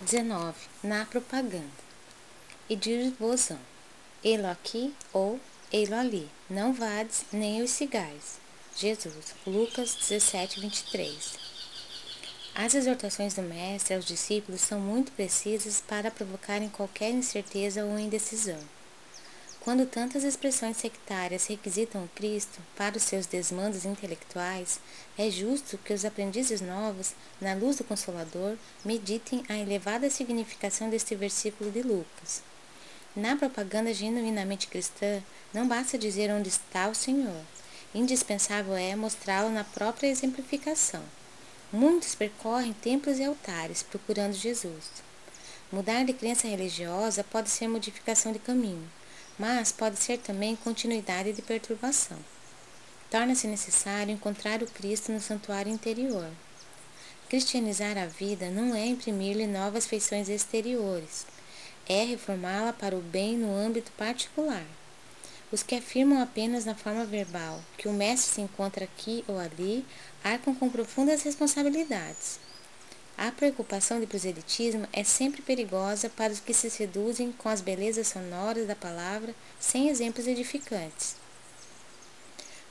19. Na propaganda. E dir-vos-ão, ei-lo aqui ou ei-lo ali, não vades nem os cigais. Jesus, Lucas 17, 23. As exortações do Mestre aos discípulos são muito precisas para provocarem qualquer incerteza ou indecisão. Quando tantas expressões sectárias requisitam o Cristo para os seus desmandos intelectuais, é justo que os aprendizes novos, na luz do Consolador, meditem a elevada significação deste versículo de Lucas. Na propaganda genuinamente cristã, não basta dizer onde está o Senhor. Indispensável é mostrá-lo na própria exemplificação. Muitos percorrem templos e altares procurando Jesus. Mudar de crença religiosa pode ser modificação de caminho mas pode ser também continuidade de perturbação. Torna-se necessário encontrar o Cristo no santuário interior. Cristianizar a vida não é imprimir-lhe novas feições exteriores, é reformá-la para o bem no âmbito particular. Os que afirmam apenas na forma verbal que o Mestre se encontra aqui ou ali arcam com profundas responsabilidades. A preocupação de proselitismo é sempre perigosa para os que se seduzem com as belezas sonoras da palavra sem exemplos edificantes.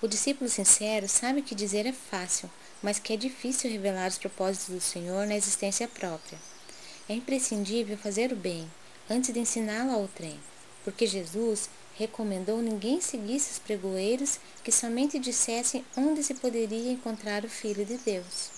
O discípulo sincero sabe que dizer é fácil, mas que é difícil revelar os propósitos do Senhor na existência própria. É imprescindível fazer o bem antes de ensiná-lo ao trem, porque Jesus recomendou ninguém seguisse os pregoeiros que somente dissessem onde se poderia encontrar o Filho de Deus.